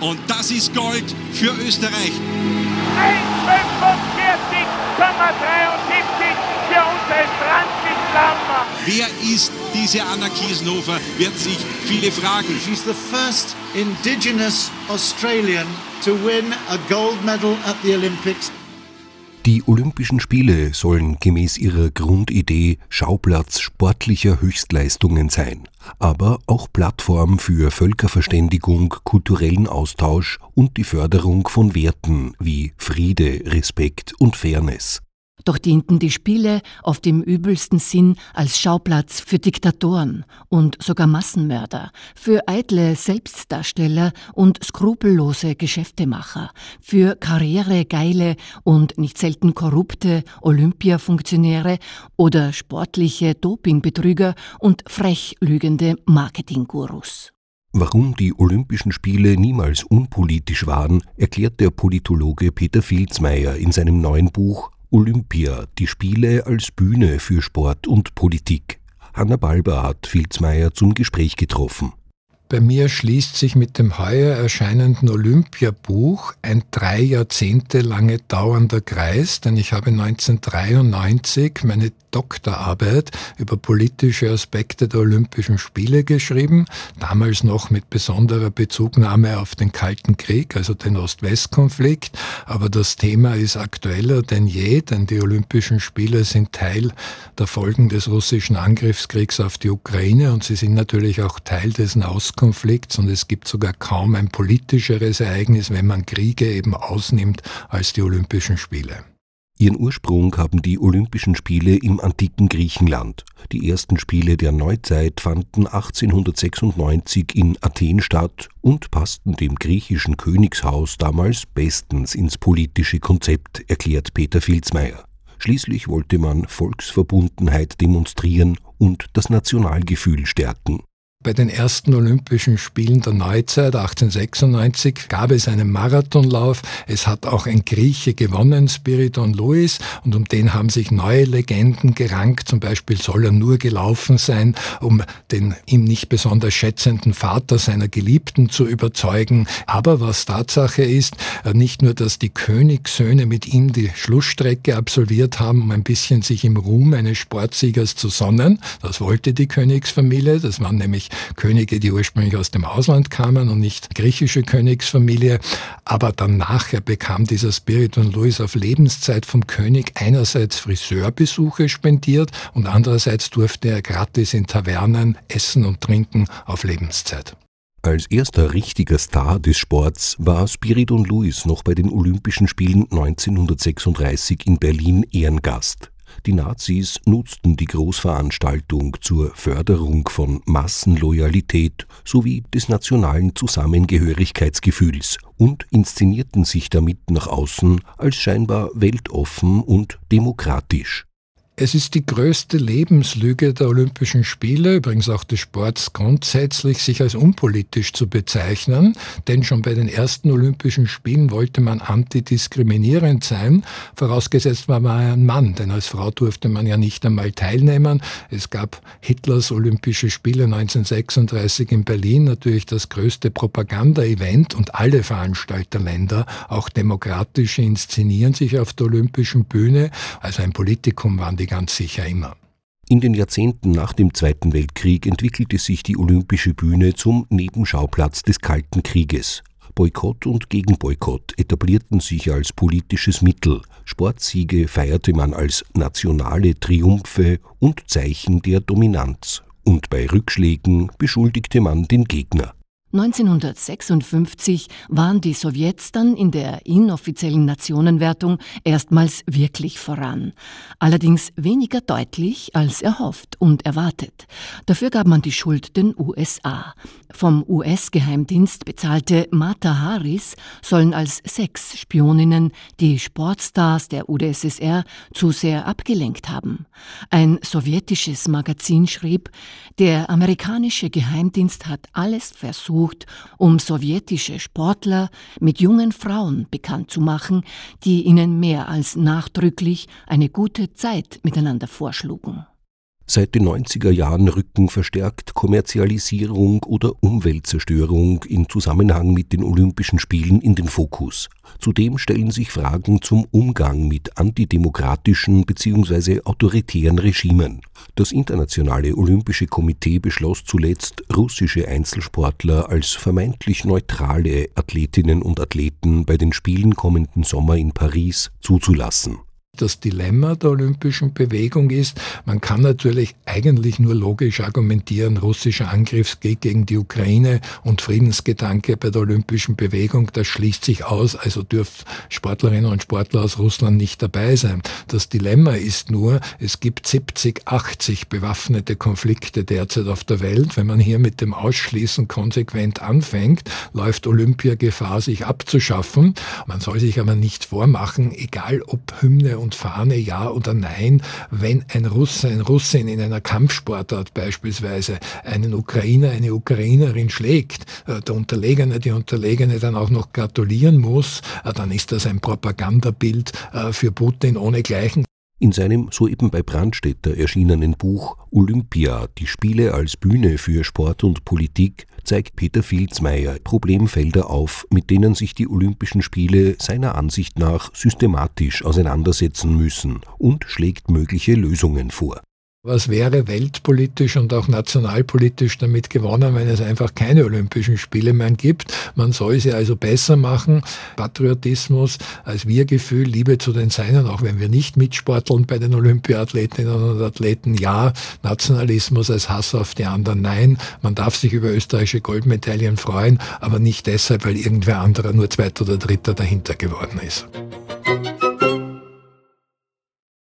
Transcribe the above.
Und das ist Gold für Österreich. 1,45,73 für uns als Transitlammer. Wer ist diese Anna Kiesenhofer, wird sich viele fragen. She's the first indigenous Australian to win a gold medal at the Olympics. Die Olympischen Spiele sollen gemäß ihrer Grundidee Schauplatz sportlicher Höchstleistungen sein, aber auch Plattform für Völkerverständigung, kulturellen Austausch und die Förderung von Werten wie Friede, Respekt und Fairness. Doch dienten die Spiele oft im übelsten Sinn als Schauplatz für Diktatoren und sogar Massenmörder, für eitle Selbstdarsteller und skrupellose Geschäftemacher, für karrieregeile und nicht selten korrupte Olympiafunktionäre oder sportliche Dopingbetrüger und frech lügende Marketinggurus. Warum die Olympischen Spiele niemals unpolitisch waren, erklärt der Politologe Peter Filzmeier in seinem neuen Buch Olympia, die Spiele als Bühne für Sport und Politik. Hanna Balber hat Filzmeier zum Gespräch getroffen. Bei mir schließt sich mit dem heuer erscheinenden Olympiabuch ein drei Jahrzehnte lange dauernder Kreis, denn ich habe 1993 meine Doktorarbeit über politische Aspekte der Olympischen Spiele geschrieben, damals noch mit besonderer Bezugnahme auf den Kalten Krieg, also den Ost-West-Konflikt. Aber das Thema ist aktueller denn je, denn die Olympischen Spiele sind Teil der Folgen des russischen Angriffskriegs auf die Ukraine und sie sind natürlich auch Teil Aus Nahostkonflikts und es gibt sogar kaum ein politischeres Ereignis, wenn man Kriege eben ausnimmt, als die Olympischen Spiele. Ihren Ursprung haben die Olympischen Spiele im antiken Griechenland. Die ersten Spiele der Neuzeit fanden 1896 in Athen statt und passten dem griechischen Königshaus damals bestens ins politische Konzept, erklärt Peter Filzmeier. Schließlich wollte man Volksverbundenheit demonstrieren und das Nationalgefühl stärken. Bei den ersten Olympischen Spielen der Neuzeit 1896 gab es einen Marathonlauf. Es hat auch ein Grieche gewonnen, Spiridon Louis, und um den haben sich neue Legenden gerankt. Zum Beispiel soll er nur gelaufen sein, um den ihm nicht besonders schätzenden Vater seiner Geliebten zu überzeugen. Aber was Tatsache ist, äh, nicht nur, dass die Königssöhne mit ihm die Schlussstrecke absolviert haben, um ein bisschen sich im Ruhm eines Sportsiegers zu sonnen. Das wollte die Königsfamilie. Das waren nämlich Könige, die ursprünglich aus dem Ausland kamen und nicht griechische Königsfamilie. Aber dann nachher bekam dieser Spiridon Louis auf Lebenszeit vom König einerseits Friseurbesuche spendiert und andererseits durfte er gratis in Tavernen essen und trinken auf Lebenszeit. Als erster richtiger Star des Sports war Spiridon Louis noch bei den Olympischen Spielen 1936 in Berlin Ehrengast. Die Nazis nutzten die Großveranstaltung zur Förderung von Massenloyalität sowie des nationalen Zusammengehörigkeitsgefühls und inszenierten sich damit nach außen als scheinbar weltoffen und demokratisch. Es ist die größte Lebenslüge der Olympischen Spiele, übrigens auch des Sports grundsätzlich, sich als unpolitisch zu bezeichnen, denn schon bei den ersten Olympischen Spielen wollte man antidiskriminierend sein, vorausgesetzt man war ein Mann, denn als Frau durfte man ja nicht einmal teilnehmen. Es gab Hitlers Olympische Spiele 1936 in Berlin, natürlich das größte Propaganda-Event und alle Veranstalterländer, auch demokratische, inszenieren sich auf der Olympischen Bühne, also ein Politikum waren die ganz sicher immer. In den Jahrzehnten nach dem Zweiten Weltkrieg entwickelte sich die Olympische Bühne zum Nebenschauplatz des Kalten Krieges. Boykott und Gegenboykott etablierten sich als politisches Mittel. Sportsiege feierte man als nationale Triumphe und Zeichen der Dominanz. Und bei Rückschlägen beschuldigte man den Gegner. 1956 waren die Sowjets dann in der inoffiziellen Nationenwertung erstmals wirklich voran. Allerdings weniger deutlich als erhofft und erwartet. Dafür gab man die Schuld den USA. Vom US-Geheimdienst bezahlte Mata Haris sollen als Sexspioninnen die Sportstars der UdSSR zu sehr abgelenkt haben. Ein sowjetisches Magazin schrieb, der amerikanische Geheimdienst hat alles versucht, besucht, um sowjetische Sportler mit jungen Frauen bekannt zu machen, die ihnen mehr als nachdrücklich eine gute Zeit miteinander vorschlugen. Seit den 90er Jahren rücken verstärkt Kommerzialisierung oder Umweltzerstörung in Zusammenhang mit den Olympischen Spielen in den Fokus. Zudem stellen sich Fragen zum Umgang mit antidemokratischen bzw. autoritären Regimen. Das Internationale Olympische Komitee beschloss zuletzt, russische Einzelsportler als vermeintlich neutrale Athletinnen und Athleten bei den Spielen kommenden Sommer in Paris zuzulassen das Dilemma der olympischen Bewegung ist, man kann natürlich eigentlich nur logisch argumentieren, russischer Angriffskrieg gegen die Ukraine und Friedensgedanke bei der olympischen Bewegung, das schließt sich aus, also dürfen Sportlerinnen und Sportler aus Russland nicht dabei sein. Das Dilemma ist nur, es gibt 70, 80 bewaffnete Konflikte derzeit auf der Welt. Wenn man hier mit dem Ausschließen konsequent anfängt, läuft Olympia Gefahr, sich abzuschaffen. Man soll sich aber nicht vormachen, egal ob Hymne und und Fahne ja oder nein, wenn ein Russe, ein Russin in einer Kampfsportart beispielsweise einen Ukrainer, eine Ukrainerin schlägt, äh, der Unterlegene, die Unterlegene dann auch noch gratulieren muss, äh, dann ist das ein Propagandabild äh, für Putin ohnegleichen. In seinem soeben bei Brandstätter erschienenen Buch Olympia, die Spiele als Bühne für Sport und Politik, zeigt Peter Filzmeier Problemfelder auf, mit denen sich die Olympischen Spiele seiner Ansicht nach systematisch auseinandersetzen müssen und schlägt mögliche Lösungen vor. Was wäre weltpolitisch und auch nationalpolitisch damit gewonnen, wenn es einfach keine Olympischen Spiele mehr gibt? Man soll sie also besser machen. Patriotismus als Wir-Gefühl, Liebe zu den Seinen, auch wenn wir nicht mitsporteln bei den Olympiathletinnen und Athleten, ja. Nationalismus als Hass auf die anderen, nein. Man darf sich über österreichische Goldmedaillen freuen, aber nicht deshalb, weil irgendwer anderer nur Zweiter oder Dritter dahinter geworden ist.